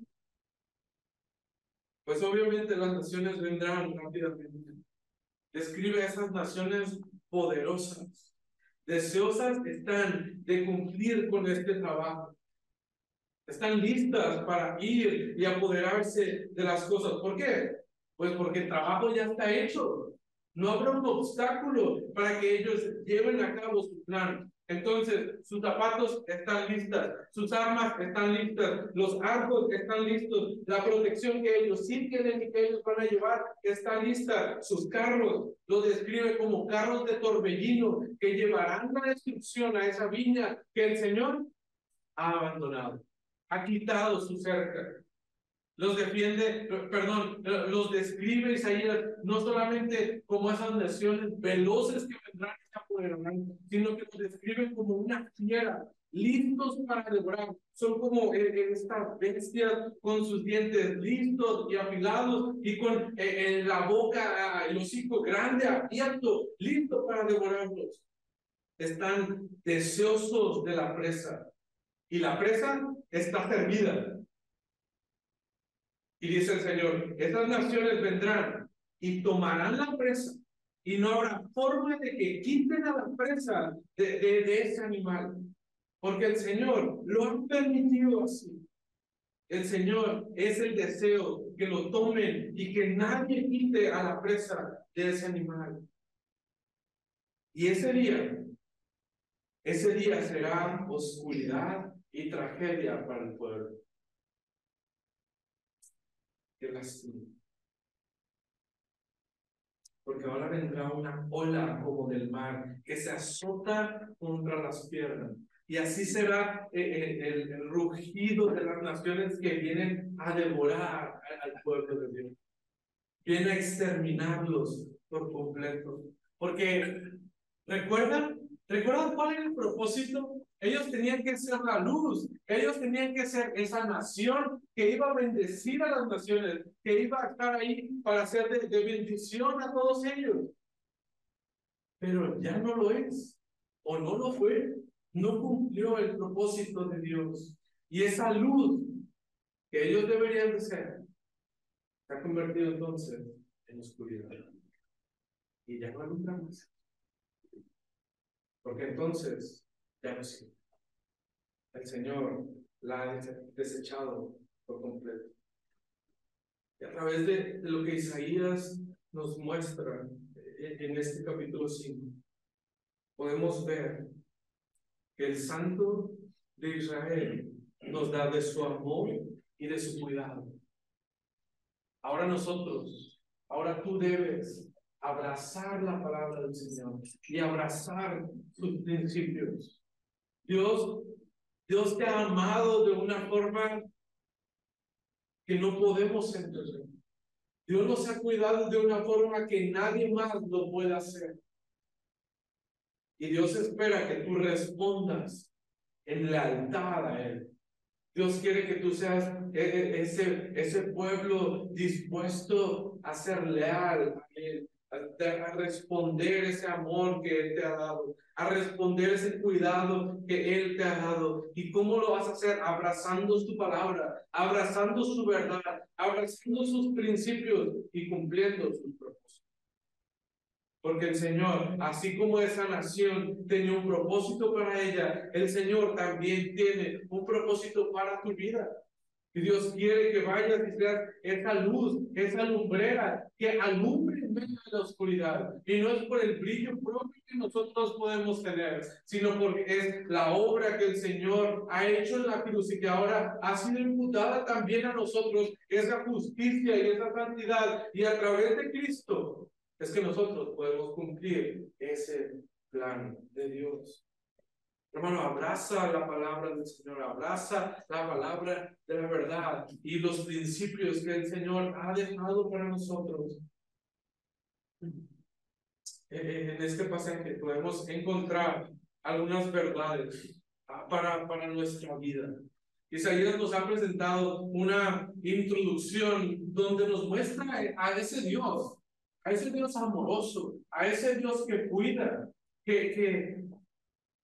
Pues obviamente las naciones vendrán rápidamente. Describe a esas naciones poderosas, deseosas están de cumplir con este trabajo. Están listas para ir y apoderarse de las cosas. ¿Por qué? Pues porque el trabajo ya está hecho. No habrá un obstáculo para que ellos lleven a cabo su plan. Entonces, sus zapatos están listas, sus armas están listas, los arcos están listos, la protección que ellos sí tienen y que ellos van a llevar está lista, sus carros lo describe como carros de torbellino que llevarán la destrucción a esa viña que el Señor ha abandonado, ha quitado su cerca. Los defiende, perdón, los describe Isaías no solamente como esas naciones veloces que vendrán y se apoderarán, sino que los describe como una fiera, listos para devorar. Son como eh, estas bestias con sus dientes listos y afilados y con eh, en la boca, ah, el hocico grande, abierto, listo para devorarlos. Están deseosos de la presa y la presa está servida. Y dice el Señor, estas naciones vendrán y tomarán la presa y no habrá forma de que quiten a la presa de, de, ese animal, porque el Señor lo ha permitido así. El Señor es el deseo que lo tomen y que nadie quite a la presa de ese animal. Y ese día, ese día será oscuridad y tragedia para el pueblo. Porque ahora vendrá una ola como del mar que se azota contra las piernas. Y así será eh, eh, el, rugido de las naciones que vienen a devorar al pueblo de Dios. Viene a exterminarlos por completo. Porque, ¿recuerdan? ¿Recuerdan cuál era el propósito? Ellos tenían que ser la luz, ellos tenían que ser esa nación que iba a bendecir a las naciones, que iba a estar ahí para ser de, de bendición a todos ellos. Pero ya no lo es, o no lo fue, no cumplió el propósito de Dios. Y esa luz que ellos deberían de ser, se ha convertido entonces en oscuridad. Y ya no alumbra más. Porque entonces El Señor la ha desechado por completo. Y a través de, lo que Isaías nos muestra en este capítulo 5, podemos ver que el Santo de Israel nos da de su amor y de su cuidado. Ahora nosotros, ahora tú debes abrazar la palabra del Señor y abrazar sus principios. Dios, Dios te ha amado de una forma que no podemos entender. Dios nos ha cuidado de una forma que nadie más lo puede hacer. Y Dios espera que tú respondas en lealtad a Él. Dios quiere que tú seas e, e, ese, ese pueblo dispuesto a ser leal a Él, a, responder ese amor que Él te ha dado, a responder ese cuidado que Él te ha dado. ¿Y cómo lo vas a hacer? Abrazando su palabra, abrazando su verdad, abrazando sus principios y cumpliendo sus propósitos. Porque el Señor, así como esa nación tenía un propósito para ella, el Señor también tiene un propósito para tu vida. Y Dios quiere que vayas y seas esa luz, esa lumbrera que alumbre en medio de la oscuridad. Y no es por el brillo propio que nosotros podemos tener, sino porque es la obra que el Señor ha hecho en la cruz y que ahora ha sido imputada también a nosotros, esa justicia y esa santidad. Y a través de Cristo es que nosotros podemos cumplir ese plan de Dios. Hermano, abraza la palabra del Señor, abraza la palabra de la verdad y los principios que el Señor ha dejado para nosotros. En este pasaje podemos encontrar algunas verdades para, para nuestra vida. Isaías nos ha presentado una introducción donde nos muestra a ese Dios, a ese Dios amoroso, a ese Dios que cuida, que, que,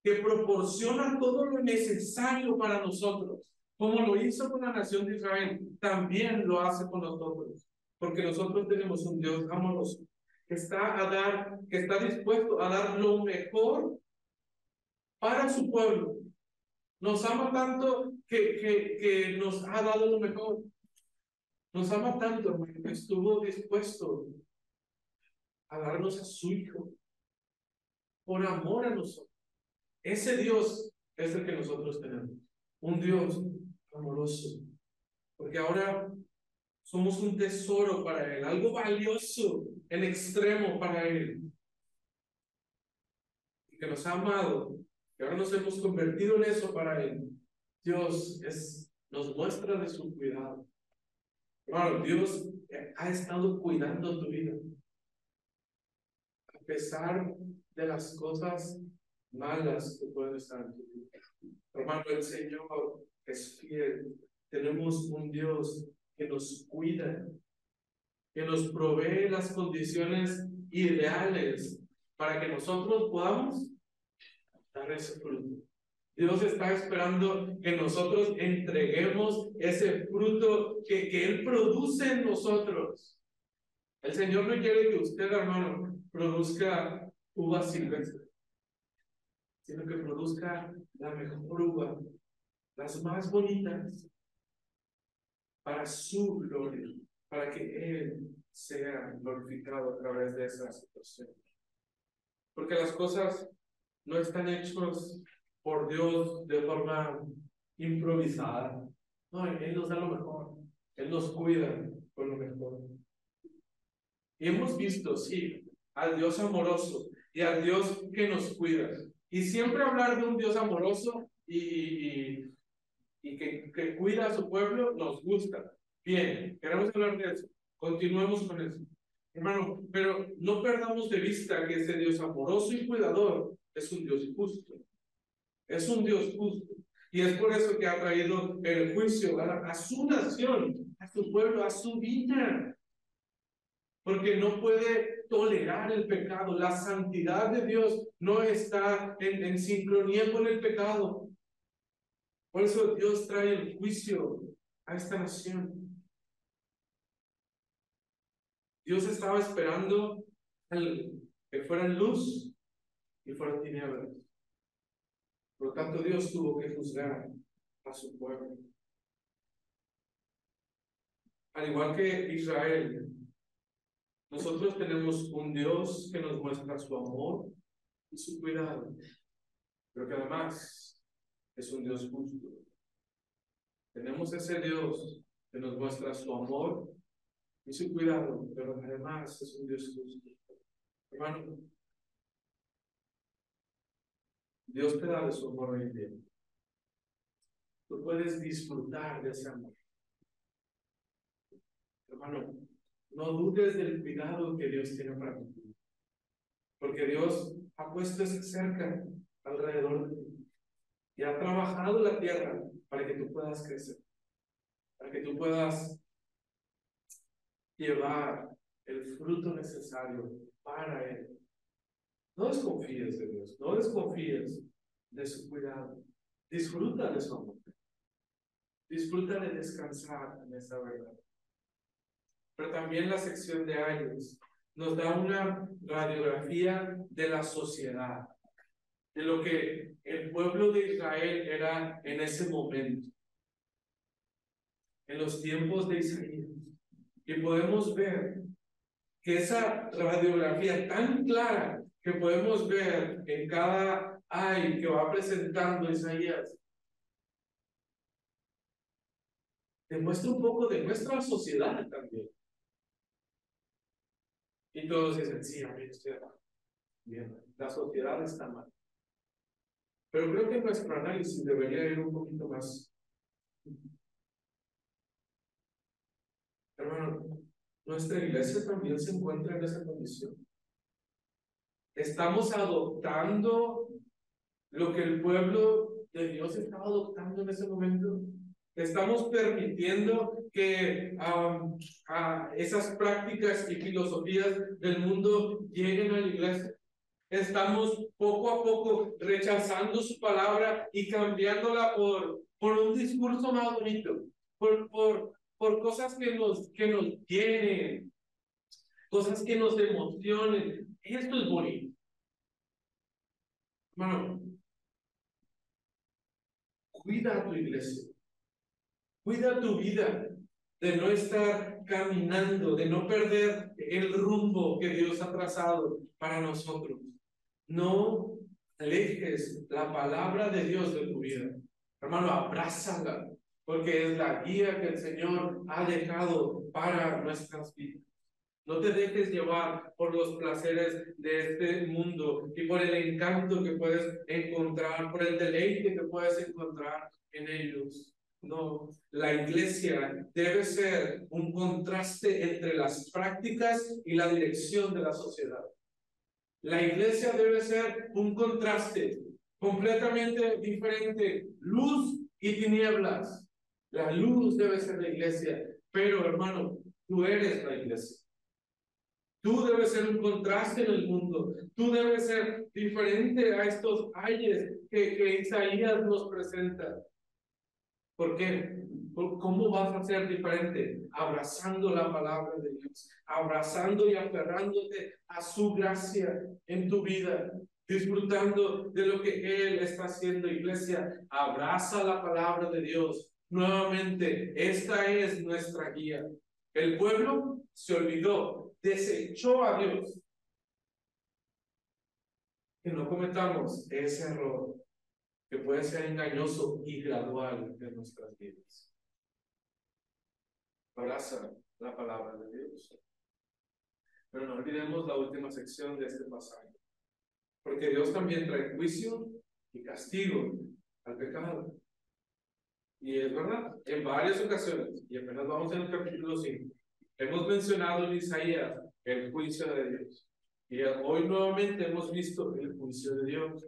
que proporciona todo lo necesario para nosotros, como lo hizo con la nación de Israel, también lo hace con nosotros, porque nosotros tenemos un Dios amoroso que está a dar, que está dispuesto a dar lo mejor para su pueblo. Nos ama tanto que, que, que nos ha dado lo mejor. Nos ama tanto que estuvo dispuesto a darnos a su Hijo por amor a nosotros. Ese Dios es el que nosotros tenemos, un Dios amoroso, porque ahora somos un tesoro para Él, algo valioso en extremo para Él, y que nos ha amado, y ahora nos hemos convertido en eso para Él. Dios nos muestra de su cuidado. Hermano, Dios ha estado cuidando tu vida. A pesar de las cosas malas que pueden estar en. Hermano, el Señor es fiel. Tenemos un Dios que nos cuida, que nos provee las condiciones ideales para que nosotros podamos dar ese fruto. Dios está esperando que nosotros entreguemos ese fruto que, que Él produce en nosotros. El Señor no quiere que usted, hermano, produzca uva silvestre, sino que produzca la mejor uva, las más bonitas, para su gloria, para que Él sea glorificado a través de esa situación. Porque las cosas no están hechas por Dios de forma improvisada. No, Él nos da lo mejor. Él nos cuida con lo mejor. Y hemos visto, sí, al Dios amoroso y al Dios que nos cuida. Y siempre hablar de un Dios amoroso y, y, y que, que cuida a su pueblo nos gusta. Bien, queremos hablar de eso. Continuemos con eso. Hermano, pero no perdamos de vista que ese Dios amoroso y cuidador es un Dios justo. Es un Dios justo. Y es por eso que ha traído el juicio a, a su nación, a su pueblo, a su vida. Porque no puede tolerar el pecado. La santidad de Dios no está en, sincronía con el pecado. Por eso Dios trae el juicio a esta nación. Dios estaba esperando que fueran luz y fueran tinieblas. Por lo tanto, Dios tuvo que juzgar a su pueblo. Al igual que Israel, nosotros tenemos un Dios que nos muestra su amor y su cuidado, pero que además es un Dios justo. Tenemos ese Dios que nos muestra su amor y su cuidado, pero además es un Dios justo. Hermano, Dios te da de su amor hoy en. Tú puedes disfrutar de ese amor. Hermano, no dudes del cuidado que Dios tiene para ti. Porque Dios ese cerca alrededor de ti. Y ha trabajado la tierra para que tú puedas crecer. Para que tú puedas llevar el fruto necesario para Él. No desconfíes de Dios, no desconfíes de su cuidado. Disfruta de su amor. Disfruta de descansar en esa verdad. Pero también la sección de años nos da una radiografía de la sociedad, de lo que el pueblo de Israel era en ese momento, en los tiempos de Isaías. Y podemos ver que esa radiografía tan clara que podemos ver en cada ay que va presentando Isaías, demuestra un poco de nuestra sociedad también. Y todos dicen, sí, a mí estoy la sociedad está mal. Pero creo que nuestro análisis debería ir un poquito más. Hermano, nuestra iglesia también se encuentra en esa condición. Estamos adoptando lo que el pueblo de Dios estaba adoptando en ese momento. Estamos permitiendo que esas prácticas y filosofías del mundo lleguen a la iglesia. Estamos poco a poco rechazando su palabra y cambiándola por, por un discurso más bonito, por, por, por cosas que nos, que nos llenen, cosas que nos emocionen. Esto es bonito. Hermano, cuida a tu iglesia, cuida tu vida, de no estar caminando, de no perder el rumbo que Dios ha trazado para nosotros. No alejes la palabra de Dios de tu vida. Hermano, abrázala, porque es la guía que el Señor ha dejado para nuestras vidas. No te dejes llevar por los placeres de este mundo y por el encanto que puedes encontrar, por el deleite que puedes encontrar en ellos. No, la iglesia debe ser un contraste entre las prácticas y la dirección de la sociedad. La iglesia debe ser un contraste completamente diferente, luz y tinieblas. La luz debe ser la iglesia, pero hermano, tú eres la iglesia. Tú debes ser un contraste en el mundo. Tú debes ser diferente a estos ayes que, que Isaías nos presenta. ¿Por qué? ¿Cómo vas a ser diferente? Abrazando la palabra de Dios, abrazando y aferrándote a su gracia en tu vida, disfrutando de lo que Él está haciendo, iglesia. Abraza la palabra de Dios. Nuevamente, esta es nuestra guía. El pueblo se olvidó, desechó a Dios. Que no cometamos ese error que puede ser engañoso y gradual en nuestras vidas. Abraza la palabra de Dios. Pero no olvidemos la última sección de este pasaje. Porque Dios también trae juicio y castigo al pecado. Y es verdad, en varias ocasiones, y apenas vamos en el capítulo 5, hemos mencionado en Isaías el juicio de Dios. Y hoy nuevamente hemos visto el juicio de Dios.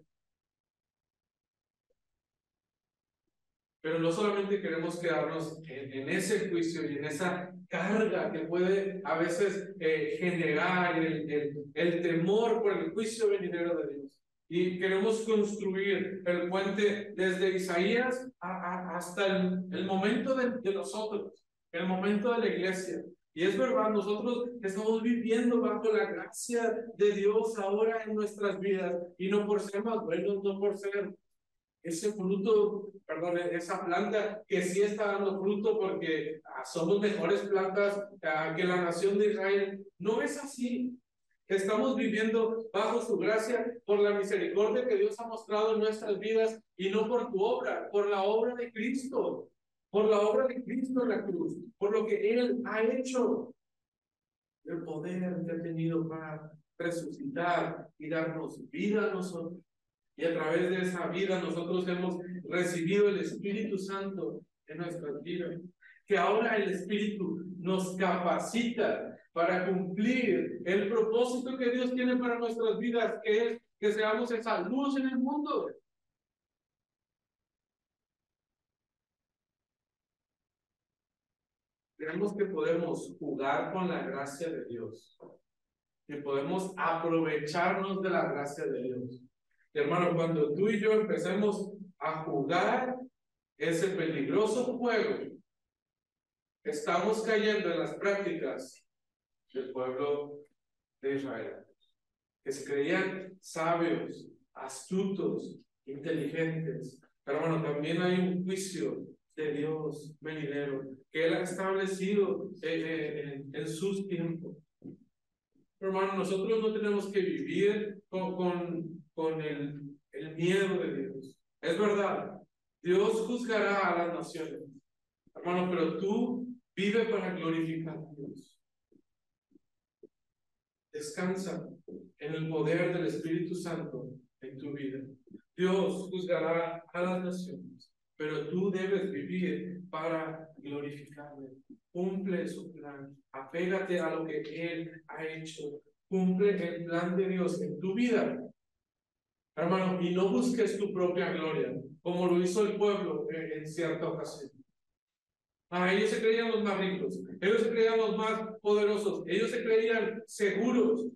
Pero no solamente queremos quedarnos en, ese juicio y en esa carga que puede a veces eh, generar el, el, el, temor por el juicio venidero de Dios. Y queremos construir el puente desde Isaías hasta el, el momento de, de nosotros, el momento de la iglesia. Y es verdad, nosotros estamos viviendo bajo la gracia de Dios ahora en nuestras vidas y no por ser más buenos, no por ser ese fruto, perdón, esa planta que sí está dando fruto porque ah, somos mejores plantas ah, que la nación de Israel. No es así. Estamos viviendo bajo su gracia por la misericordia que Dios ha mostrado en nuestras vidas y no por tu obra, por la obra de Cristo, por la obra de Cristo en la cruz, por lo que Él ha hecho. El poder que ha tenido para resucitar y darnos vida a nosotros. Y a través de esa vida nosotros hemos recibido el Espíritu Santo en nuestras vidas. Que ahora el Espíritu nos capacita para cumplir el propósito que Dios tiene para nuestras vidas, que es que seamos esa luz en el mundo. Creemos que podemos jugar con la gracia de Dios, que podemos aprovecharnos de la gracia de Dios hermano, cuando tú y yo empecemos a jugar ese peligroso juego, estamos cayendo en las prácticas del pueblo de Israel, que se creían sabios, astutos, inteligentes. Pero también hay un juicio de Dios venidero que Él ha establecido en, en sus tiempos. Hermano, nosotros no tenemos que vivir con con el, el miedo de Dios. Es verdad, Dios juzgará a las naciones, hermano, pero tú vive para glorificar a Dios. Descansa en el poder del Espíritu Santo en tu vida. Dios juzgará a las naciones, pero tú debes vivir para glorificarle. Cumple su plan, apégate a lo que Él ha hecho, cumple el plan de Dios en tu vida Hermano, y no busques tu propia gloria, como lo hizo el pueblo en, cierta ocasión. Ah, ellos se creían los más ricos, ellos se creían los más poderosos, ellos se creían seguros.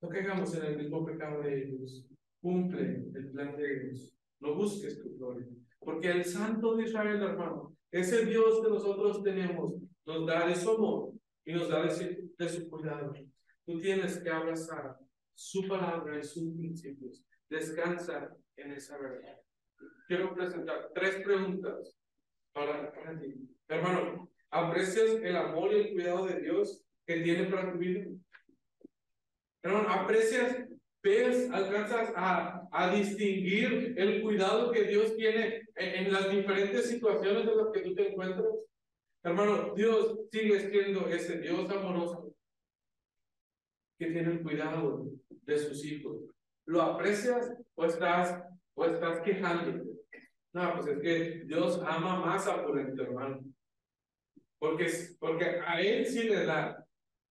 No caigamos en el mismo pecado de ellos. Cumple el plan de Dios. No busques tu gloria. Porque el Santo de Israel, hermano, ese Dios que nosotros tenemos, nos da de su amor y nos da de de su cuidado. Tú tienes que abrazar su palabra y sus principios. Descansa en esa verdad. Quiero presentar tres preguntas para, para ti. Hermano, ¿aprecias el amor y el cuidado de Dios que tiene para tu vida? Hermano, ¿aprecias, ves, alcanzas a, a distinguir el cuidado que Dios tiene en, en las diferentes situaciones en las que tú te encuentras? Hermano, Dios sigue siendo ese Dios amoroso que tiene el cuidado de sus hijos. ¿Lo aprecias o estás, o estás quejándote? No, pues es que Dios ama más a tu hermano. Porque, porque a Él sí le da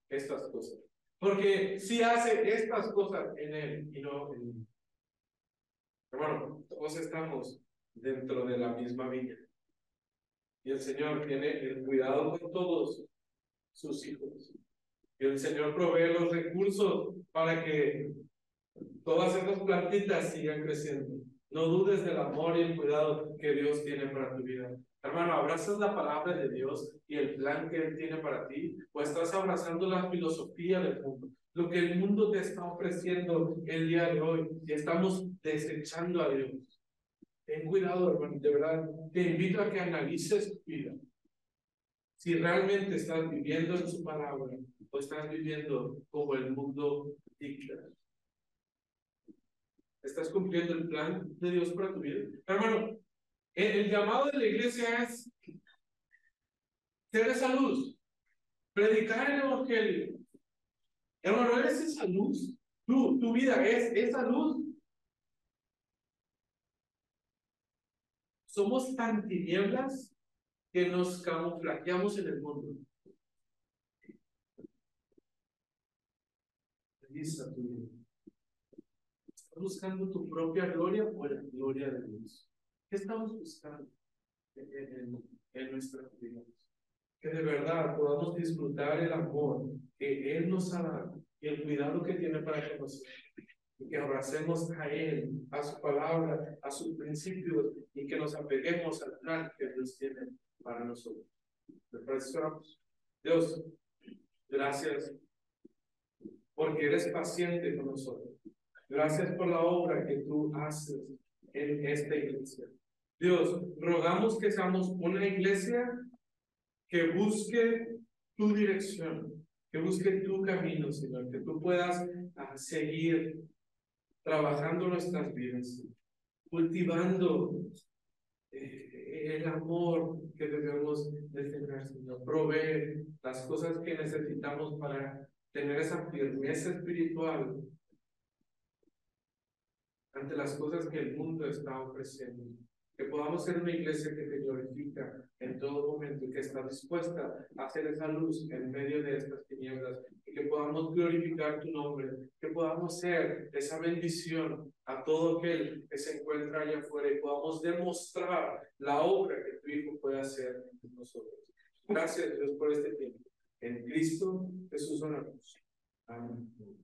estas cosas. Porque sí hace estas cosas en Él y no en mí. Hermano, todos estamos dentro de la misma vida. Y el Señor tiene el cuidado de todos sus hijos. Y el Señor provee los recursos para que todas esas plantitas sigan creciendo. No dudes del amor y el cuidado que Dios tiene para tu vida. Hermano, ¿abrazas la palabra de Dios y el plan que Él tiene para ti? ¿O estás abrazando la filosofía del mundo? Lo que el mundo te está ofreciendo el día de hoy y estamos desechando a Dios. Ten cuidado, hermano, de verdad. Te invito a que analices tu vida. Si realmente estás viviendo en su palabra o estás viviendo como el mundo dicta. ¿Estás cumpliendo el plan de Dios para tu vida? Hermano, el, llamado de la iglesia es ser esa luz, predicar el evangelio. Hermano, eres esa luz. Tu, tu vida es esa luz. Somos tan tinieblas que nos camuflajeamos en el mundo. Revisa tu vida buscando tu propia gloria o la gloria de Dios? ¿Qué estamos buscando en, en, nuestra vida? Que de verdad podamos disfrutar el amor que Él nos ha dado y el cuidado que tiene para con nosotros. Y que abracemos a Él, a su palabra, a sus principios y que nos apeguemos al plan que Dios tiene para nosotros. Dios, gracias porque eres paciente con nosotros. Gracias por la obra que tú haces en esta iglesia. Dios, rogamos que seamos una iglesia que busque tu dirección, que busque tu camino, Señor, que tú puedas ah, seguir trabajando nuestras vidas, cultivando eh, el amor que debemos de tener, Señor, proveer las cosas que necesitamos para tener esa firmeza espiritual ante las cosas que el mundo está ofreciendo. Que podamos ser una iglesia que te glorifica en todo momento y que está dispuesta a hacer esa luz en medio de estas tinieblas y que podamos glorificar tu nombre, que podamos ser esa bendición a todo aquel que se encuentra allá afuera y podamos demostrar la obra que tu Hijo puede hacer en nosotros. Gracias Dios por este tiempo. En Cristo Jesús oramos. Amén.